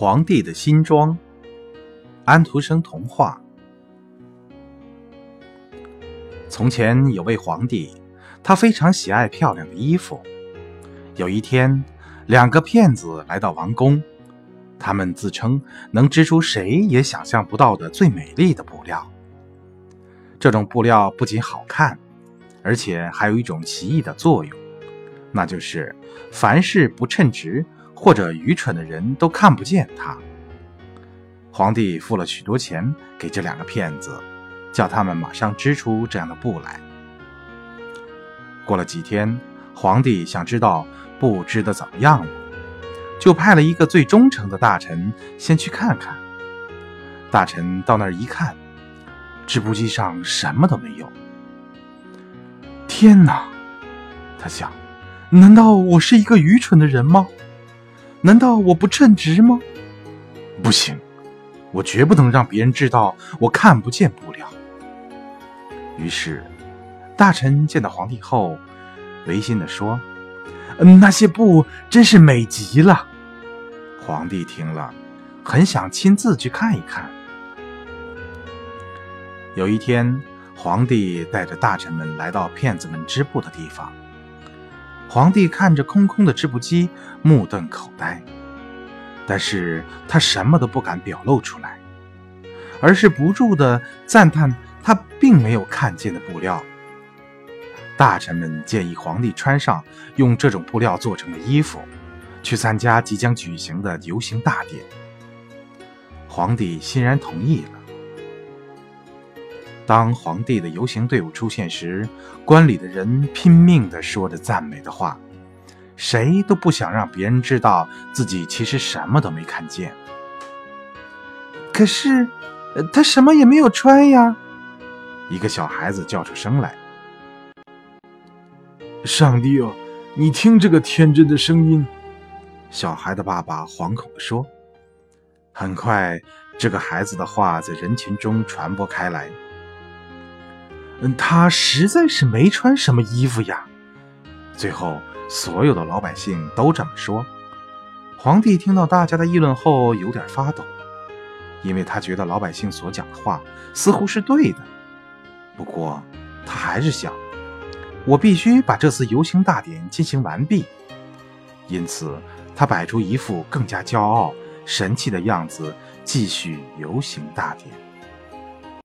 皇帝的新装，安徒生童话。从前有位皇帝，他非常喜爱漂亮的衣服。有一天，两个骗子来到王宫，他们自称能织出谁也想象不到的最美丽的布料。这种布料不仅好看，而且还有一种奇异的作用，那就是凡是不称职。或者愚蠢的人都看不见他。皇帝付了许多钱给这两个骗子，叫他们马上织出这样的布来。过了几天，皇帝想知道布织的怎么样了，就派了一个最忠诚的大臣先去看看。大臣到那儿一看，织布机上什么都没有。天哪！他想，难道我是一个愚蠢的人吗？难道我不称职吗？不行，我绝不能让别人知道我看不见布料。于是，大臣见到皇帝后，违心的说：“嗯，那些布真是美极了。”皇帝听了，很想亲自去看一看。有一天，皇帝带着大臣们来到骗子们织布的地方。皇帝看着空空的织布机，目瞪口呆，但是他什么都不敢表露出来，而是不住的赞叹他并没有看见的布料。大臣们建议皇帝穿上用这种布料做成的衣服，去参加即将举行的游行大典。皇帝欣然同意了。当皇帝的游行队伍出现时，观礼的人拼命地说着赞美的话，谁都不想让别人知道自己其实什么都没看见。可是，他什么也没有穿呀！一个小孩子叫出声来：“上帝哦，你听这个天真的声音！”小孩的爸爸惶恐地说。很快，这个孩子的话在人群中传播开来。嗯，他实在是没穿什么衣服呀。最后，所有的老百姓都这么说。皇帝听到大家的议论后，有点发抖，因为他觉得老百姓所讲的话似乎是对的。不过，他还是想，我必须把这次游行大典进行完毕。因此，他摆出一副更加骄傲、神气的样子，继续游行大典。